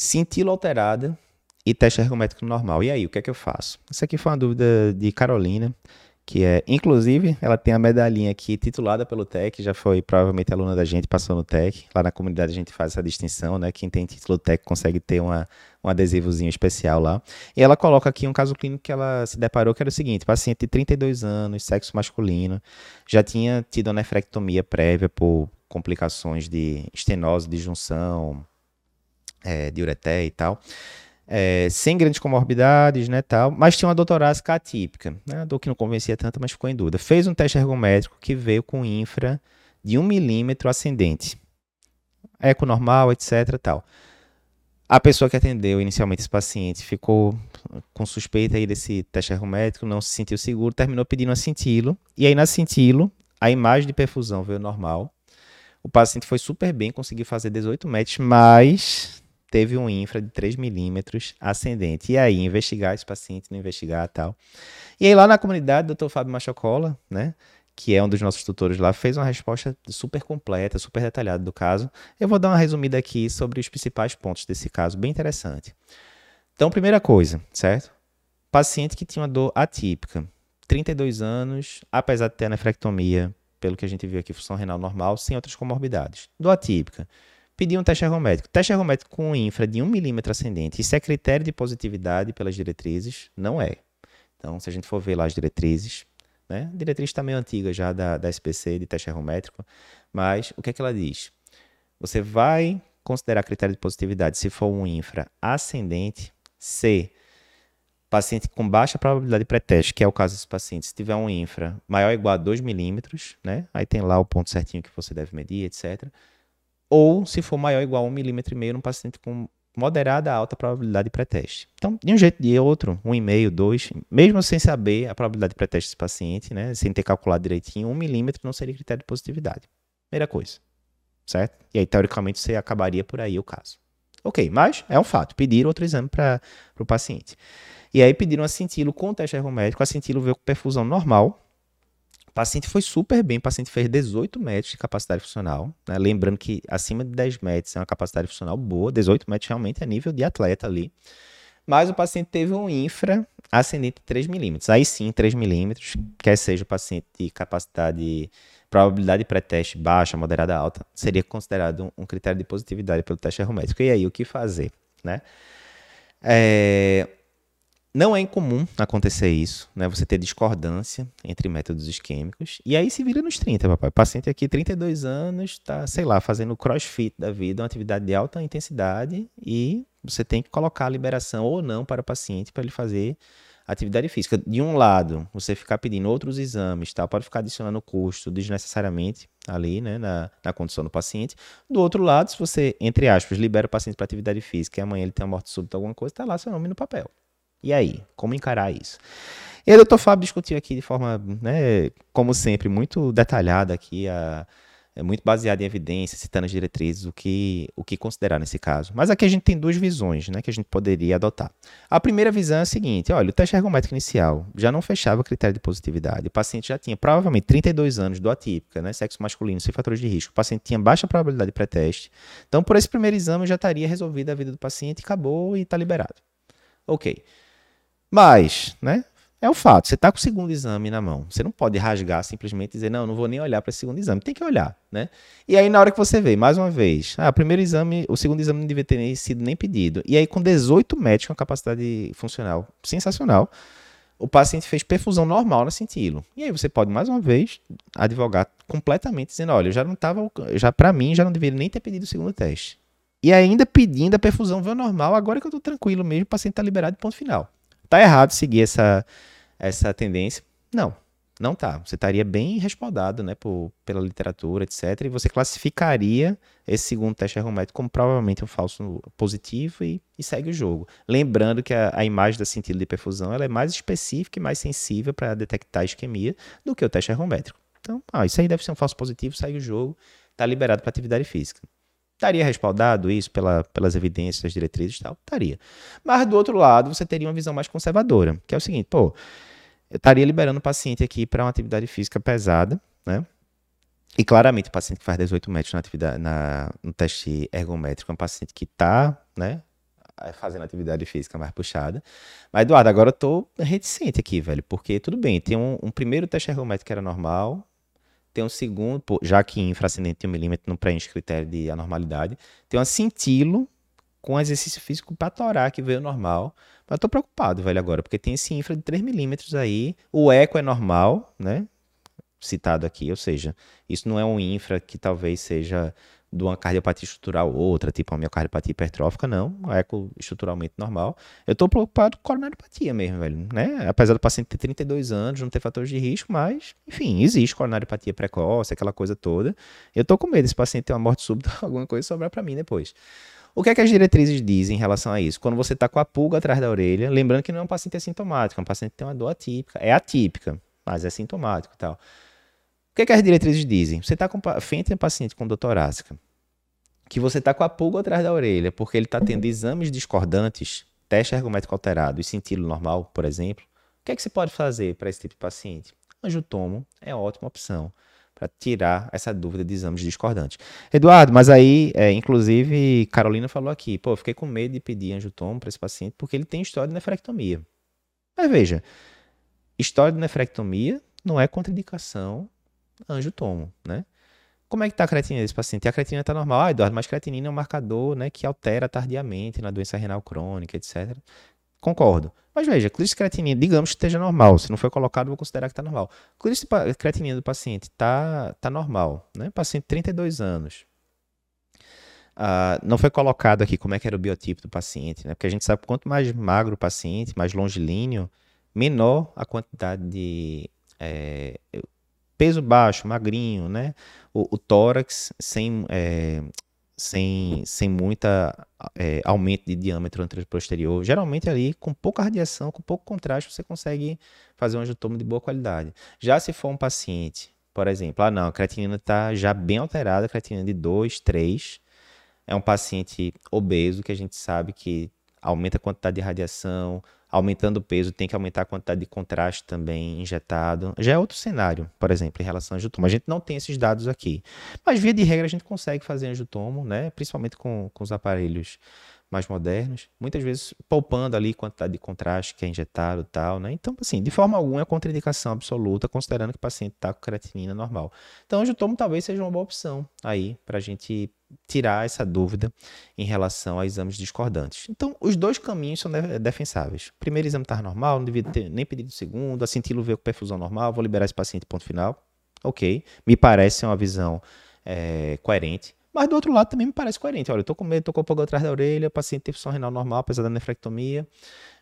Cintila alterada e teste ergométrico normal. E aí, o que é que eu faço? Isso aqui foi uma dúvida de Carolina, que é, inclusive, ela tem a medalhinha aqui titulada pelo TEC, já foi provavelmente aluna da gente, passou no TEC. Lá na comunidade a gente faz essa distinção, né? Quem tem título TEC consegue ter uma, um adesivozinho especial lá. E ela coloca aqui um caso clínico que ela se deparou, que era o seguinte: paciente de 32 anos, sexo masculino, já tinha tido uma nefrectomia prévia por complicações de estenose, de junção, é, de ureté e tal. É, sem grandes comorbidades, né, tal, mas tinha uma dor torácica atípica, né, dor que não convencia tanto, mas ficou em dúvida. Fez um teste ergométrico que veio com infra de 1 milímetro ascendente, eco normal, etc, tal. A pessoa que atendeu inicialmente esse paciente ficou com suspeita aí desse teste ergométrico, não se sentiu seguro, terminou pedindo a cintilo, e aí na cintilo, a imagem de perfusão veio normal, o paciente foi super bem, conseguiu fazer 18 metros, mas teve um infra de 3 milímetros ascendente. E aí, investigar esse paciente, não investigar tal. E aí, lá na comunidade, o Dr. Fábio Machocola, né? Que é um dos nossos tutores lá, fez uma resposta super completa, super detalhada do caso. Eu vou dar uma resumida aqui sobre os principais pontos desse caso, bem interessante. Então, primeira coisa, certo? Paciente que tinha uma dor atípica, 32 anos, apesar de ter a nefrectomia, pelo que a gente viu aqui, função renal normal, sem outras comorbidades. Dor atípica pedir um teste ergométrico. Teste ergométrico com infra de 1 milímetro ascendente. Isso é critério de positividade pelas diretrizes? Não é. Então, se a gente for ver lá as diretrizes, né? A diretriz está meio antiga já da, da SPC de teste ergométrico, mas o que é que ela diz? Você vai considerar critério de positividade se for um infra ascendente, se paciente com baixa probabilidade de pré-teste, que é o caso desse paciente, se tiver um infra maior ou igual a 2 milímetros, né? Aí tem lá o ponto certinho que você deve medir, etc ou se for maior ou igual a 1,5 milímetro num paciente com moderada a alta probabilidade de pré-teste. Então, de um jeito de outro, 1,5, 2, mesmo sem saber a probabilidade de pré-teste desse paciente, né, sem ter calculado direitinho, 1 milímetro não seria critério de positividade. Primeira coisa, certo? E aí, teoricamente, você acabaria por aí o caso. Ok, mas é um fato, pediram outro exame para o paciente. E aí pediram a cintilo com o teste ergométrico, a cintilo veio com perfusão normal, paciente foi super bem, o paciente fez 18 metros de capacidade funcional, né? lembrando que acima de 10 metros é uma capacidade funcional boa, 18 metros realmente é nível de atleta ali, mas o paciente teve um infra ascendente de 3 milímetros, aí sim 3 milímetros, quer seja o paciente de capacidade, probabilidade de pré-teste baixa, moderada, alta, seria considerado um, um critério de positividade pelo teste ergométrico. E aí, o que fazer, né? É, não é incomum acontecer isso, né? Você ter discordância entre métodos isquêmicos. E aí se vira nos 30, papai. O paciente aqui, 32 anos, está, sei lá, fazendo crossfit da vida, uma atividade de alta intensidade, e você tem que colocar a liberação ou não para o paciente para ele fazer atividade física. De um lado, você ficar pedindo outros exames, tá? pode ficar adicionando custo desnecessariamente ali, né, na, na condição do paciente. Do outro lado, se você, entre aspas, libera o paciente para atividade física e amanhã ele tem uma morte súbita, alguma coisa, está lá seu nome no papel. E aí, como encarar isso? E o doutor Fábio discutiu aqui de forma, né, como sempre, muito detalhada aqui, a, é muito baseada em evidências, citando as diretrizes, o que, o que considerar nesse caso. Mas aqui a gente tem duas visões né, que a gente poderia adotar. A primeira visão é a seguinte: olha, o teste ergométrico inicial já não fechava o critério de positividade. O paciente já tinha provavelmente 32 anos do atípica, né, sexo masculino, sem fatores de risco. O paciente tinha baixa probabilidade de pré-teste. Então, por esse primeiro exame, já estaria resolvida a vida do paciente, acabou e está liberado. Ok. Mas, né? É o fato, você está com o segundo exame na mão. Você não pode rasgar simplesmente dizer, não, não vou nem olhar para o segundo exame. Tem que olhar, né? E aí, na hora que você vê, mais uma vez, ah, o primeiro exame, o segundo exame não devia ter nem sido nem pedido. E aí, com 18 metros, com a capacidade funcional sensacional, o paciente fez perfusão normal na cintilo. E aí você pode, mais uma vez, advogar completamente, dizendo, olha, eu já não estava, já para mim, já não deveria nem ter pedido o segundo teste. E ainda pedindo a perfusão veio normal, agora que eu estou tranquilo mesmo, o paciente está liberado, ponto final. Tá errado seguir essa, essa tendência? Não, não tá. Você estaria bem respaldado, né, por, pela literatura, etc. E você classificaria esse segundo teste ergométrico como provavelmente um falso positivo e, e segue o jogo. Lembrando que a, a, imagem da cintila de perfusão ela é mais específica e mais sensível para detectar isquemia do que o teste ergométrico. Então, ah, isso aí deve ser um falso positivo, segue o jogo, está liberado para atividade física. Estaria respaldado isso pela, pelas evidências, das diretrizes e tal? Estaria. Mas do outro lado, você teria uma visão mais conservadora, que é o seguinte, pô, eu estaria liberando o paciente aqui para uma atividade física pesada, né? E claramente o paciente que faz 18 metros na atividade, na, no teste ergométrico é um paciente que está, né, fazendo atividade física mais puxada. Mas, Eduardo, agora eu tô reticente aqui, velho, porque tudo bem, tem um, um primeiro teste ergométrico que era normal, tem um segundo, já que infrascendente de um milímetro não preenche critério de anormalidade, tem um cintilo com exercício físico para torar que veio normal. Mas eu tô preocupado, velho, agora, porque tem esse infra de 3 milímetros aí, o eco é normal, né? Citado aqui, ou seja, isso não é um infra que talvez seja de uma cardiopatia estrutural ou outra, tipo uma miocardiopatia hipertrófica, não, é eco estruturalmente normal. Eu estou preocupado com coronariopatia mesmo, velho, né? Apesar do paciente ter 32 anos, não ter fatores de risco, mas, enfim, existe coronariopatia precoce, aquela coisa toda. Eu estou com medo desse paciente ter uma morte súbita, alguma coisa sobrar para mim depois. O que é que as diretrizes dizem em relação a isso? Quando você está com a pulga atrás da orelha, lembrando que não é um paciente assintomático, é um paciente que tem uma dor atípica, é atípica, mas é sintomático e tal que, é que as diretrizes dizem? Você está com frente a um paciente com dor torácica, que você está com a pulga atrás da orelha, porque ele está tendo exames discordantes, teste ergométrico alterado e sentido normal, por exemplo. O que é que você pode fazer para esse tipo de paciente? Anjotomo é ótima opção para tirar essa dúvida de exames discordantes. Eduardo, mas aí, é, inclusive, Carolina falou aqui, pô, eu fiquei com medo de pedir angiotomo para esse paciente porque ele tem história de nefrectomia. Mas veja, história de nefrectomia não é contraindicação anjo tomo, né? Como é que está a creatinina desse paciente? A creatinina está normal. Ah, Eduardo, mas creatinina é um marcador né, que altera tardiamente na doença renal crônica, etc. Concordo. Mas veja, clírice creatinina, digamos que esteja normal. Se não foi colocado, vou considerar que está normal. Clírice creatinina do paciente está tá normal. Né? Paciente 32 anos. Uh, não foi colocado aqui como é que era o biotipo do paciente, né? Porque a gente sabe quanto mais magro o paciente, mais longilíneo, menor a quantidade de é, peso baixo, magrinho, né? O, o tórax sem, é, sem, sem muita é, aumento de diâmetro posterior. Geralmente ali, com pouca radiação, com pouco contraste, você consegue fazer um angiotomo de boa qualidade. Já se for um paciente, por exemplo, ah não, a creatinina está já bem alterada, creatinina de 2, 3, é um paciente obeso que a gente sabe que aumenta a quantidade de radiação, aumentando o peso, tem que aumentar a quantidade de contraste também injetado. Já é outro cenário, por exemplo, em relação ao angiotomo. A gente não tem esses dados aqui. Mas, via de regra, a gente consegue fazer angiotomo, né? principalmente com, com os aparelhos mais modernos, muitas vezes poupando ali quantidade de contraste que é injetado e tal, né? Então, assim, de forma alguma é contraindicação absoluta, considerando que o paciente está com creatinina normal. Então, o angiotomo talvez seja uma boa opção aí para a gente tirar essa dúvida em relação a exames discordantes. Então, os dois caminhos são defensáveis. Primeiro exame está normal, não devia ter nem pedido segundo, a cintilo veio com perfusão normal, vou liberar esse paciente, ponto final. Ok, me parece uma visão é, coerente. Mas do outro lado também me parece coerente. Olha, eu tô com medo, tô com o pulga atrás da orelha, o paciente tem função renal normal, apesar da nefrectomia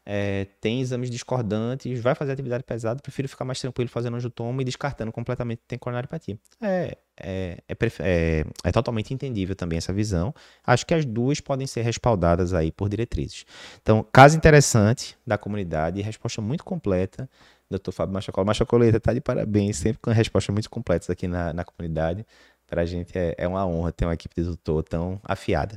é, tem exames discordantes, vai fazer atividade pesada, prefiro ficar mais tranquilo fazendo angiotomo e descartando completamente que tem coronariopatia. É, é, é, é, é, totalmente entendível também essa visão. Acho que as duas podem ser respaldadas aí por diretrizes. Então, caso interessante da comunidade, resposta muito completa. Dr. Fábio Machacola. Machacoleta está de parabéns, sempre com respostas muito completas aqui na, na comunidade. Para a gente é, é uma honra ter uma equipe de doutor tão afiada.